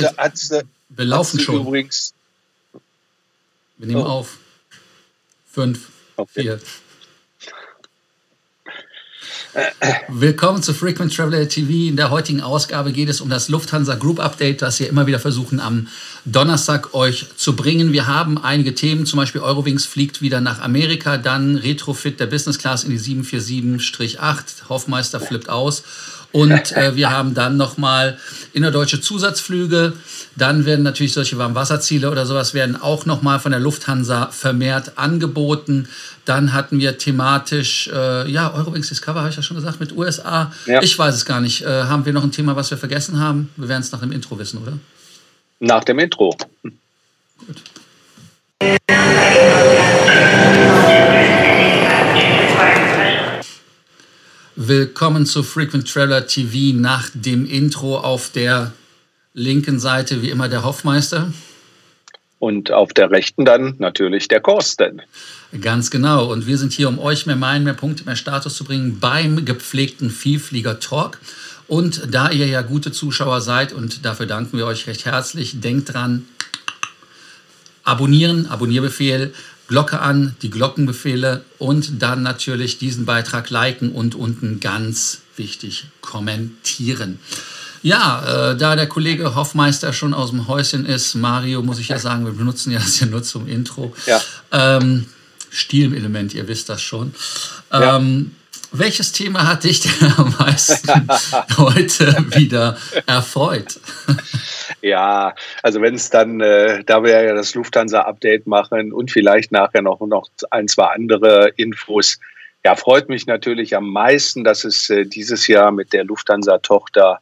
bedeutet, hat, hat, wir laufen schon. Übrigens, wir nehmen oh. auf. Fünf, okay. vier. Willkommen zu Frequent Traveler TV. In der heutigen Ausgabe geht es um das Lufthansa Group Update, das wir immer wieder versuchen am Donnerstag euch zu bringen. Wir haben einige Themen, zum Beispiel Eurowings fliegt wieder nach Amerika, dann Retrofit der Business Class in die 747-8, Hoffmeister flippt aus und äh, wir haben dann nochmal innerdeutsche Zusatzflüge. Dann werden natürlich solche Warmwasserziele oder sowas werden auch nochmal von der Lufthansa vermehrt angeboten. Dann hatten wir thematisch, äh, ja, Eurowings Discover, habe ich ja schon gesagt, mit USA. Ja. Ich weiß es gar nicht. Äh, haben wir noch ein Thema, was wir vergessen haben? Wir werden es nach dem Intro wissen, oder? Nach dem Intro. Gut. Willkommen zu Frequent Traveler TV nach dem Intro auf der linken Seite wie immer der Hoffmeister. Und auf der rechten dann natürlich der Korsten. Ganz genau. Und wir sind hier, um euch mehr Meilen, mehr Punkte, mehr Status zu bringen beim gepflegten Vielflieger Talk. Und da ihr ja gute Zuschauer seid und dafür danken wir euch recht herzlich, denkt dran, abonnieren, Abonnierbefehl, Glocke an, die Glockenbefehle und dann natürlich diesen Beitrag liken und unten ganz wichtig kommentieren. Ja, äh, da der Kollege Hoffmeister schon aus dem Häuschen ist, Mario, muss ich ja sagen, wir benutzen ja das ja nur zum Intro. Ja. Ähm, Stilelement, ihr wisst das schon. Ähm, welches Thema hat dich denn am meisten heute wieder erfreut? Ja, also wenn es dann, äh, da wir ja das Lufthansa-Update machen und vielleicht nachher noch, noch ein, zwei andere Infos, ja, freut mich natürlich am meisten, dass es äh, dieses Jahr mit der Lufthansa-Tochter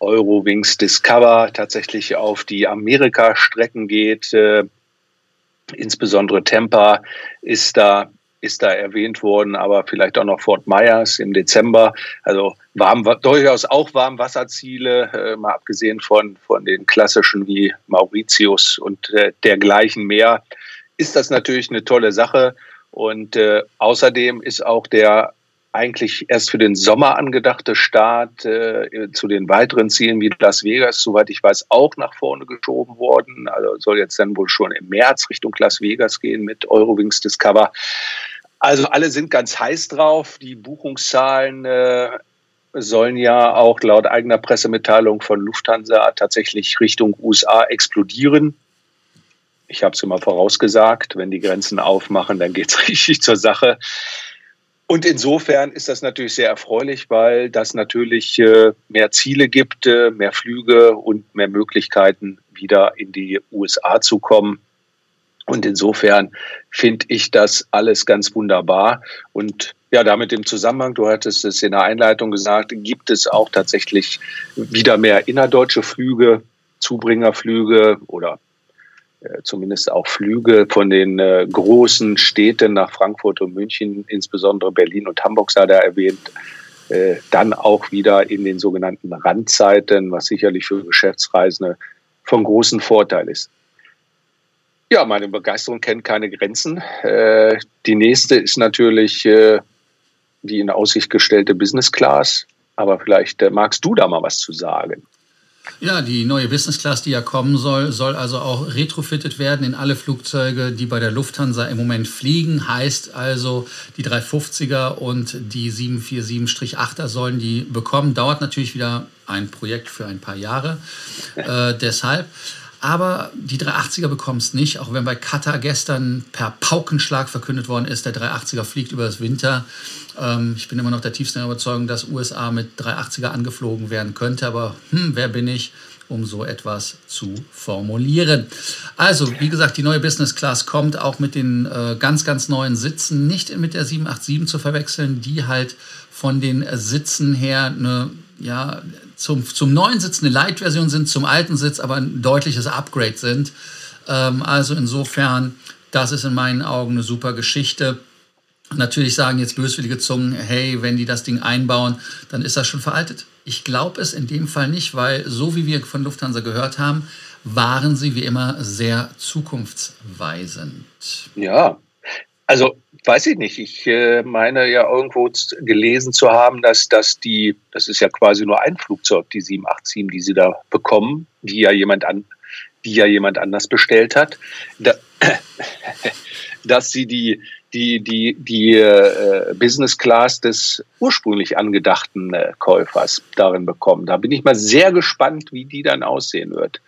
Eurowings Discover tatsächlich auf die Amerika-Strecken geht. Äh, insbesondere Tampa ist da ist da erwähnt worden, aber vielleicht auch noch Fort Myers im Dezember. Also warm, durchaus auch Warmwasserziele, äh, mal abgesehen von, von den klassischen wie Mauritius und äh, dergleichen mehr, ist das natürlich eine tolle Sache. Und äh, außerdem ist auch der eigentlich erst für den Sommer angedachte Start äh, zu den weiteren Zielen wie Las Vegas, soweit ich weiß, auch nach vorne geschoben worden. Also soll jetzt dann wohl schon im März Richtung Las Vegas gehen mit Eurowings Discover. Also alle sind ganz heiß drauf. Die Buchungszahlen äh, sollen ja auch laut eigener Pressemitteilung von Lufthansa tatsächlich Richtung USA explodieren. Ich habe es immer vorausgesagt, wenn die Grenzen aufmachen, dann geht es richtig zur Sache. Und insofern ist das natürlich sehr erfreulich, weil das natürlich äh, mehr Ziele gibt, äh, mehr Flüge und mehr Möglichkeiten, wieder in die USA zu kommen. Und insofern finde ich das alles ganz wunderbar. Und ja, damit im Zusammenhang, du hattest es in der Einleitung gesagt, gibt es auch tatsächlich wieder mehr innerdeutsche Flüge, Zubringerflüge oder äh, zumindest auch Flüge von den äh, großen Städten nach Frankfurt und München, insbesondere Berlin und Hamburg sei da erwähnt, äh, dann auch wieder in den sogenannten Randzeiten, was sicherlich für Geschäftsreisende von großem Vorteil ist. Ja, meine Begeisterung kennt keine Grenzen. Die nächste ist natürlich die in Aussicht gestellte Business Class. Aber vielleicht äh, magst du da mal was zu sagen. Ja, die neue Business Class, die ja kommen soll, soll also auch retrofitted werden in alle Flugzeuge, die bei der Lufthansa im Moment fliegen. Heißt also, die 350er und die 747-8er sollen die bekommen. Dauert natürlich wieder ein Projekt für ein paar Jahre. Äh, deshalb. Aber die 380er bekommst nicht, auch wenn bei Qatar gestern per Paukenschlag verkündet worden ist, der 380er fliegt über das Winter. Ähm, ich bin immer noch der tiefsten Überzeugung, dass USA mit 380er angeflogen werden könnte. Aber hm, wer bin ich, um so etwas zu formulieren? Also, wie gesagt, die neue Business Class kommt auch mit den äh, ganz, ganz neuen Sitzen, nicht mit der 787 zu verwechseln, die halt von den Sitzen her eine ja, zum, zum neuen Sitz eine Light-Version sind, zum alten Sitz aber ein deutliches Upgrade sind. Ähm, also insofern, das ist in meinen Augen eine super Geschichte. Natürlich sagen jetzt böswillige Zungen, hey, wenn die das Ding einbauen, dann ist das schon veraltet. Ich glaube es in dem Fall nicht, weil so wie wir von Lufthansa gehört haben, waren sie wie immer sehr zukunftsweisend. Ja, Also weiß ich nicht. Ich äh, meine ja irgendwo gelesen zu haben, dass, dass die, das ist ja quasi nur ein Flugzeug, die 787, die sie da bekommen, die ja jemand an, die ja jemand anders bestellt hat, da, dass sie die, die, die, die äh, Business Class des ursprünglich angedachten äh, Käufers darin bekommen. Da bin ich mal sehr gespannt, wie die dann aussehen wird.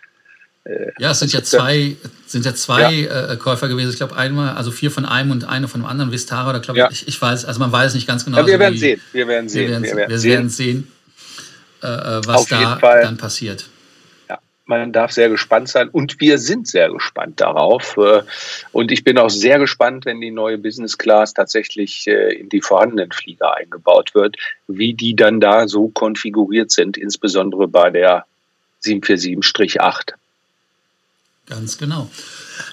Äh, ja, es sind ja zwei, sind ja zwei ja. Äh, Käufer gewesen. Ich glaube, einmal, also vier von einem und eine von dem anderen, Vistara oder glaube ja. ich, ich weiß, also man weiß nicht ganz genau. Ja, wir, also werden wie, sehen. wir werden sehen. Wir werden, wir werden, wir werden sehen, äh, äh was da dann passiert. Ja, man darf sehr gespannt sein und wir sind sehr gespannt darauf. Und ich bin auch sehr gespannt, wenn die neue Business Class tatsächlich in die vorhandenen Flieger eingebaut wird, wie die dann da so konfiguriert sind, insbesondere bei der 747-8. Ganz genau.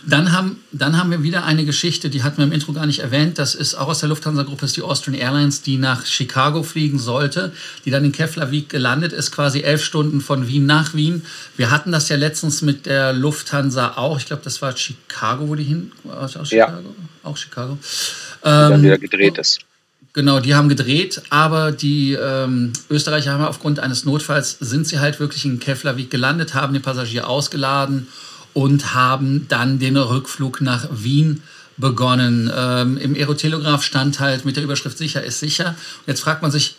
Dann haben, dann haben wir wieder eine Geschichte, die hatten wir im Intro gar nicht erwähnt. Das ist auch aus der Lufthansa-Gruppe, ist die Austrian Airlines, die nach Chicago fliegen sollte, die dann in Keflavik gelandet ist, quasi elf Stunden von Wien nach Wien. Wir hatten das ja letztens mit der Lufthansa auch. Ich glaube, das war Chicago, wo die hin. Aus Chicago? Ja. Auch Chicago. Ähm, dann wieder gedreht ist. Genau, die haben gedreht, aber die ähm, Österreicher haben aufgrund eines Notfalls sind sie halt wirklich in Keflavik gelandet, haben den Passagier ausgeladen und haben dann den Rückflug nach Wien begonnen. Ähm, Im Aerotelegraph stand halt mit der Überschrift sicher ist sicher. Und jetzt fragt man sich,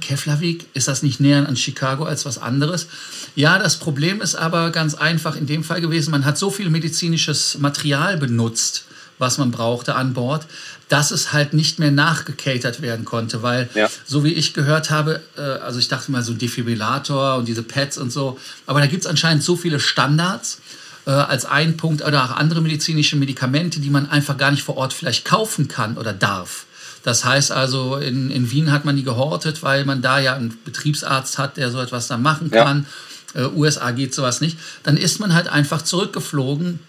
Keflavik, ist das nicht näher an Chicago als was anderes? Ja, das Problem ist aber ganz einfach in dem Fall gewesen, man hat so viel medizinisches Material benutzt, was man brauchte an Bord, dass es halt nicht mehr nachgecatert werden konnte, weil ja. so wie ich gehört habe, äh, also ich dachte mal so Defibrillator und diese Pads und so, aber da gibt es anscheinend so viele Standards, äh, als ein Punkt oder auch andere medizinische Medikamente, die man einfach gar nicht vor Ort vielleicht kaufen kann oder darf. Das heißt also, in, in Wien hat man die gehortet, weil man da ja einen Betriebsarzt hat, der so etwas dann machen kann. Ja. Äh, USA geht sowas nicht. Dann ist man halt einfach zurückgeflogen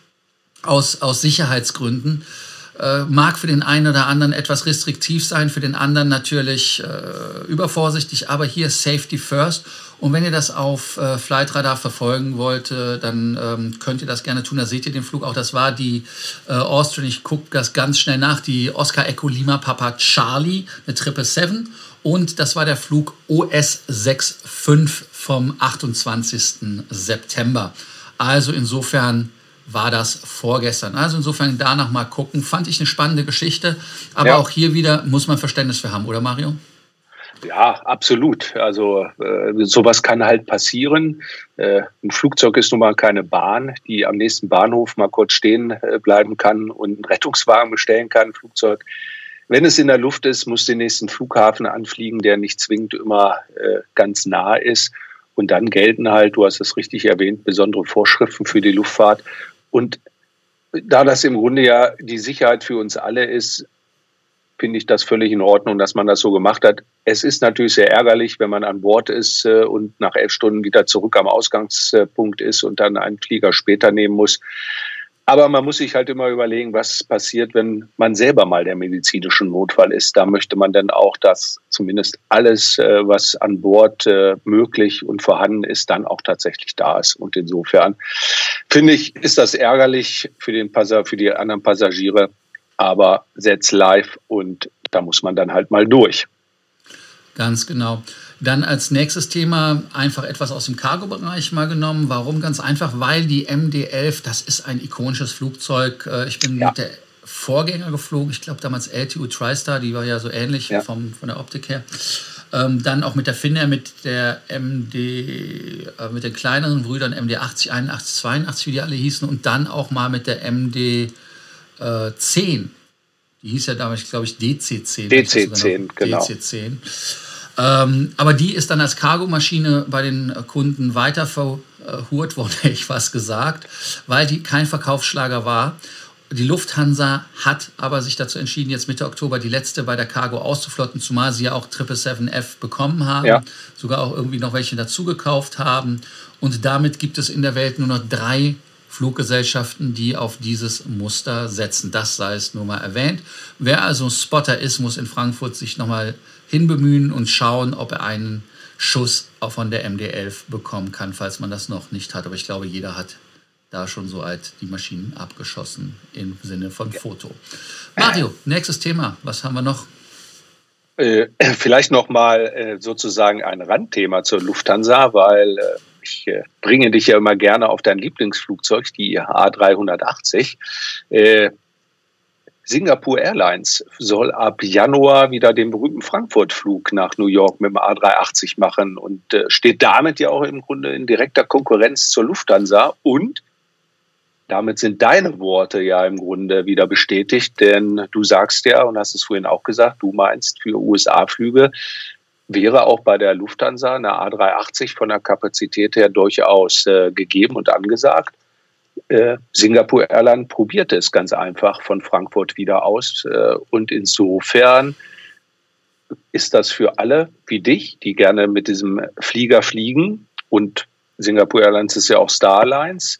aus, aus Sicherheitsgründen. Äh, mag für den einen oder anderen etwas restriktiv sein, für den anderen natürlich äh, übervorsichtig, aber hier Safety First. Und wenn ihr das auf äh, Flightradar verfolgen wollt, äh, dann ähm, könnt ihr das gerne tun. Da seht ihr den Flug auch. Das war die äh, Austrian, ich gucke das ganz schnell nach, die Oscar Echo Lima Papa Charlie, eine 777. Und das war der Flug OS 65 vom 28. September. Also insofern war das vorgestern. Also insofern danach mal gucken. Fand ich eine spannende Geschichte. Aber ja. auch hier wieder muss man Verständnis für haben, oder Mario? Ja, absolut. Also äh, sowas kann halt passieren. Äh, ein Flugzeug ist nun mal keine Bahn, die am nächsten Bahnhof mal kurz stehen äh, bleiben kann und einen Rettungswagen bestellen kann. Ein Flugzeug, wenn es in der Luft ist, muss den nächsten Flughafen anfliegen, der nicht zwingend immer äh, ganz nah ist. Und dann gelten halt, du hast es richtig erwähnt, besondere Vorschriften für die Luftfahrt. Und da das im Grunde ja die Sicherheit für uns alle ist, finde ich das völlig in Ordnung, dass man das so gemacht hat. Es ist natürlich sehr ärgerlich, wenn man an Bord ist äh, und nach elf Stunden wieder zurück am Ausgangspunkt ist und dann einen Flieger später nehmen muss. Aber man muss sich halt immer überlegen, was passiert, wenn man selber mal der medizinische Notfall ist. Da möchte man dann auch, dass zumindest alles, äh, was an Bord äh, möglich und vorhanden ist, dann auch tatsächlich da ist. Und insofern finde ich, ist das ärgerlich für den Passagier, für die anderen Passagiere, aber setzt live und da muss man dann halt mal durch. Ganz genau. Dann als nächstes Thema einfach etwas aus dem Cargo-Bereich mal genommen. Warum? Ganz einfach, weil die MD-11, das ist ein ikonisches Flugzeug. Äh, ich bin ja. mit der Vorgänger geflogen, ich glaube damals LTU TriStar, die war ja so ähnlich ja. Vom, von der Optik her. Ähm, dann auch mit der Finnair, mit der MD, äh, mit den kleineren Brüdern MD 80, 81, 82, wie die alle hießen, und dann auch mal mit der MD äh, 10. Die hieß ja damals, glaube ich, DC10. DC10, genau. DC10. Ähm, aber die ist dann als Cargomaschine bei den Kunden weiter verhurt worden, hätte ich was gesagt, weil die kein Verkaufsschlager war. Die Lufthansa hat aber sich dazu entschieden, jetzt Mitte Oktober die letzte bei der Cargo auszuflotten, zumal sie ja auch 777F bekommen haben, ja. sogar auch irgendwie noch welche dazugekauft haben. Und damit gibt es in der Welt nur noch drei Fluggesellschaften, die auf dieses Muster setzen. Das sei es nur mal erwähnt. Wer also Spotter ist, muss in Frankfurt sich nochmal hinbemühen und schauen, ob er einen Schuss auch von der MD-11 bekommen kann, falls man das noch nicht hat. Aber ich glaube, jeder hat da schon so alt die Maschinen abgeschossen im Sinne von Foto. Mario, nächstes Thema. Was haben wir noch? Äh, vielleicht noch mal äh, sozusagen ein Randthema zur Lufthansa, weil äh, ich äh, bringe dich ja immer gerne auf dein Lieblingsflugzeug, die A380. Äh, Singapore Airlines soll ab Januar wieder den berühmten Frankfurt-Flug nach New York mit dem A380 machen und äh, steht damit ja auch im Grunde in direkter Konkurrenz zur Lufthansa. Und damit sind deine Worte ja im Grunde wieder bestätigt, denn du sagst ja und hast es vorhin auch gesagt, du meinst für USA-Flüge wäre auch bei der Lufthansa eine A380 von der Kapazität her durchaus äh, gegeben und angesagt. Äh, Singapore Airline probierte es ganz einfach von Frankfurt wieder aus. Äh, und insofern ist das für alle wie dich, die gerne mit diesem Flieger fliegen und Singapore Airlines ist ja auch Starlines,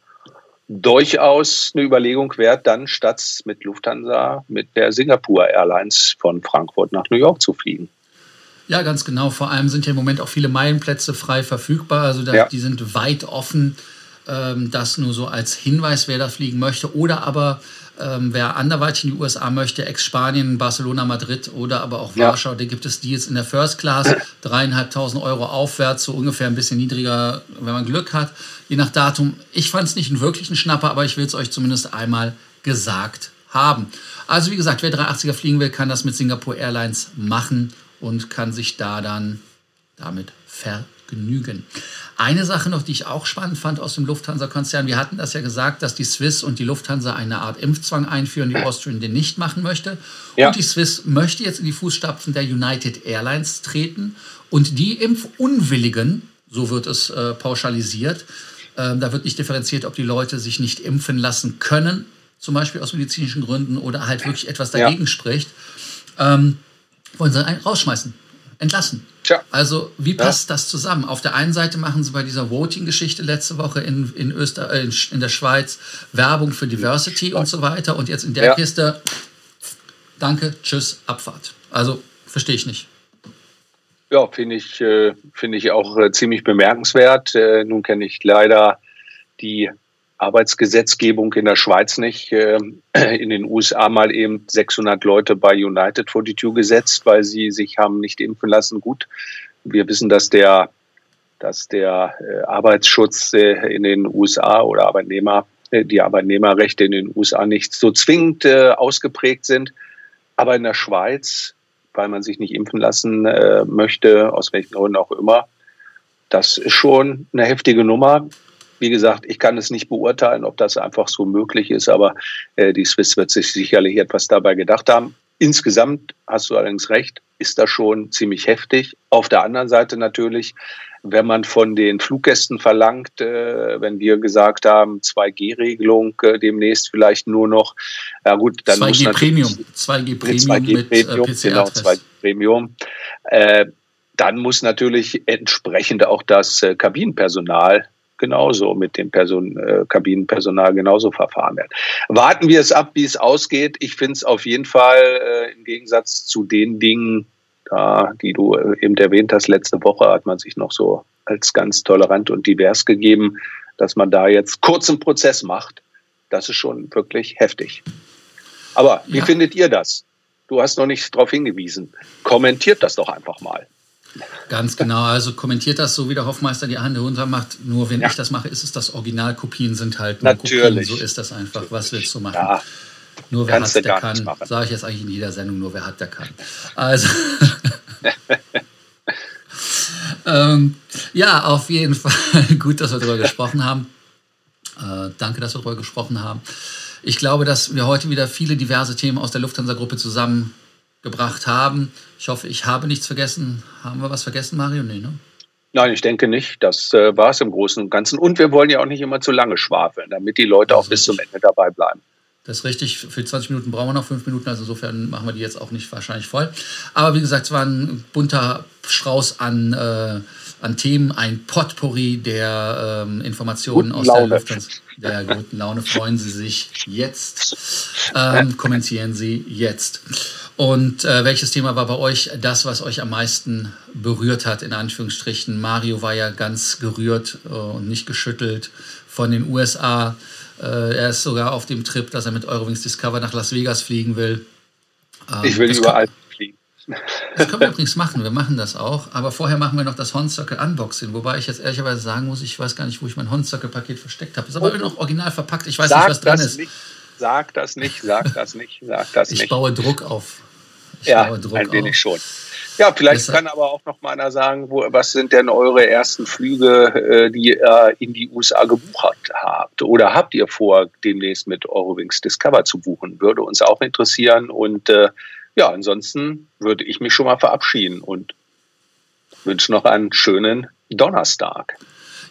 durchaus eine Überlegung wert, dann statt mit Lufthansa mit der Singapore Airlines von Frankfurt nach New York zu fliegen. Ja, ganz genau. Vor allem sind ja im Moment auch viele Meilenplätze frei verfügbar. Also da, ja. die sind weit offen. Ähm, das nur so als Hinweis, wer da fliegen möchte. Oder aber ähm, wer anderweitig in die USA möchte, Ex-Spanien, Barcelona, Madrid oder aber auch ja. Warschau, da gibt es die jetzt in der First Class, dreieinhalbtausend Euro aufwärts, so ungefähr ein bisschen niedriger, wenn man Glück hat, je nach Datum. Ich fand es nicht einen wirklichen Schnapper, aber ich will es euch zumindest einmal gesagt haben. Also wie gesagt, wer 380er fliegen will, kann das mit Singapore Airlines machen und kann sich da dann damit vergnügen. Eine Sache noch, die ich auch spannend fand aus dem Lufthansa-Konzern, wir hatten das ja gesagt, dass die Swiss und die Lufthansa eine Art Impfzwang einführen, die Austrian den nicht machen möchte. Ja. Und die Swiss möchte jetzt in die Fußstapfen der United Airlines treten und die Impfunwilligen, so wird es äh, pauschalisiert, äh, da wird nicht differenziert, ob die Leute sich nicht impfen lassen können, zum Beispiel aus medizinischen Gründen oder halt wirklich etwas dagegen ja. spricht, ähm, wollen sie einen rausschmeißen entlassen. Tja. Also wie passt ja. das zusammen? Auf der einen Seite machen sie bei dieser Voting-Geschichte letzte Woche in, in, Öster äh, in der Schweiz Werbung für Diversity und so weiter und jetzt in der ja. Kiste, danke, tschüss, Abfahrt. Also verstehe ich nicht. Ja, finde ich, äh, find ich auch äh, ziemlich bemerkenswert. Äh, nun kenne ich leider die Arbeitsgesetzgebung in der Schweiz nicht. Ähm, in den USA mal eben 600 Leute bei United vor die Tür gesetzt, weil sie sich haben nicht impfen lassen. Gut, wir wissen, dass der, dass der äh, Arbeitsschutz äh, in den USA oder Arbeitnehmer, äh, die Arbeitnehmerrechte in den USA nicht so zwingend ausgeprägt sind. Aber in der Schweiz, weil man sich nicht impfen lassen möchte, aus welchen Gründen auch immer, das ist schon eine heftige Nummer. Wie gesagt, ich kann es nicht beurteilen, ob das einfach so möglich ist, aber äh, die Swiss wird sich sicherlich etwas dabei gedacht haben. Insgesamt hast du allerdings recht, ist das schon ziemlich heftig. Auf der anderen Seite natürlich, wenn man von den Fluggästen verlangt, äh, wenn wir gesagt haben, 2G-Regelung äh, demnächst vielleicht nur noch, ja gut, dann 2G muss natürlich 2G Premium, 2G mit äh, Premium, genau, 2G Premium. Äh, dann muss natürlich entsprechend auch das äh, Kabinenpersonal genauso mit dem Person, äh, Kabinenpersonal genauso verfahren werden. Warten wir es ab, wie es ausgeht. Ich finde es auf jeden Fall äh, im Gegensatz zu den Dingen, äh, die du eben erwähnt hast, letzte Woche hat man sich noch so als ganz tolerant und divers gegeben, dass man da jetzt kurzen Prozess macht. Das ist schon wirklich heftig. Aber wie ja. findet ihr das? Du hast noch nicht darauf hingewiesen. Kommentiert das doch einfach mal. Ganz genau. Also kommentiert das so, wie der Hoffmeister die Hand runter macht. Nur wenn ja. ich das mache, ist es das Original. Kopien sind halt nur Natürlich. Kopien. So ist das einfach. Was willst du machen? Ja. Nur wer Kannst hat, der kann. Sage ich jetzt eigentlich in jeder Sendung, nur wer hat, der kann. Also. ähm, ja, auf jeden Fall gut, dass wir darüber gesprochen haben. Äh, danke, dass wir darüber gesprochen haben. Ich glaube, dass wir heute wieder viele diverse Themen aus der Lufthansa-Gruppe zusammen gebracht haben. Ich hoffe, ich habe nichts vergessen. Haben wir was vergessen, Mario? Nee, ne? Nein, ich denke nicht. Das äh, war es im Großen und Ganzen. Und wir wollen ja auch nicht immer zu lange schwafeln, damit die Leute auch bis zum Ende dabei bleiben. Das ist richtig. Für 20 Minuten brauchen wir noch 5 Minuten. Also insofern machen wir die jetzt auch nicht wahrscheinlich voll. Aber wie gesagt, es war ein bunter Strauß an, äh, an Themen, ein Potpourri der ähm, Informationen Guten aus Laune. der Lufthansa. Der guten Laune freuen Sie sich jetzt. Ähm, kommentieren Sie jetzt. Und äh, welches Thema war bei euch das, was euch am meisten berührt hat, in Anführungsstrichen? Mario war ja ganz gerührt äh, und nicht geschüttelt von den USA. Äh, er ist sogar auf dem Trip, dass er mit Eurowings Discover nach Las Vegas fliegen will. Ähm, ich will überall. Das können wir übrigens machen, wir machen das auch. Aber vorher machen wir noch das Horncircle Unboxing, wobei ich jetzt ehrlicherweise sagen muss, ich weiß gar nicht, wo ich mein Horncircle-Paket versteckt habe. Ist aber oh. noch original verpackt, ich weiß sag nicht, was drin ist. Nicht, sag das nicht, sag das nicht, sag das nicht. Ich baue Druck auf. Ich ja, ein wenig auf. schon. Ja, vielleicht kann aber auch noch mal einer sagen, wo, was sind denn eure ersten Flüge, äh, die ihr in die USA gebucht habt? Oder habt ihr vor, demnächst mit Eurowings Discover zu buchen? Würde uns auch interessieren. Und äh, ja, ansonsten würde ich mich schon mal verabschieden und wünsche noch einen schönen Donnerstag.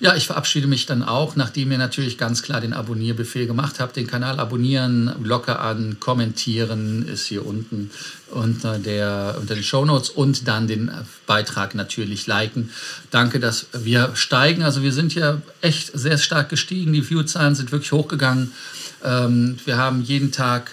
Ja, ich verabschiede mich dann auch, nachdem ihr natürlich ganz klar den Abonnierbefehl gemacht habt. Den Kanal abonnieren, Glocke an, kommentieren ist hier unten unter, der, unter den Shownotes und dann den Beitrag natürlich liken. Danke, dass wir steigen. Also wir sind ja echt sehr stark gestiegen. Die View-Zahlen sind wirklich hochgegangen. Ähm, wir haben jeden Tag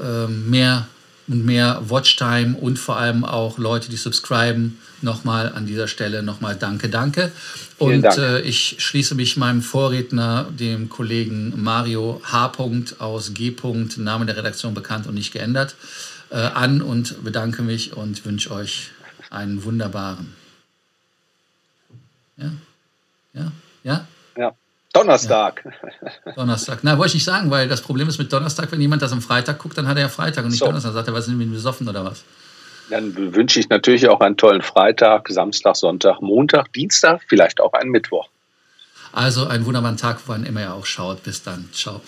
ähm, mehr mehr Watchtime und vor allem auch Leute, die subscriben. Nochmal an dieser Stelle nochmal danke, danke. Und äh, ich schließe mich meinem Vorredner, dem Kollegen Mario H. aus G. Name der Redaktion bekannt und nicht geändert, äh, an und bedanke mich und wünsche euch einen wunderbaren. Ja? Ja? Ja? Ja. Donnerstag. Ja. Donnerstag. Na, wollte ich nicht sagen, weil das Problem ist mit Donnerstag, wenn jemand das am Freitag guckt, dann hat er ja Freitag und nicht so. Donnerstag. Sagt er, was sind wir besoffen oder was? Dann wünsche ich natürlich auch einen tollen Freitag, Samstag, Sonntag, Montag, Dienstag, vielleicht auch einen Mittwoch. Also einen wunderbaren Tag, wann immer ihr auch schaut. Bis dann. Ciao.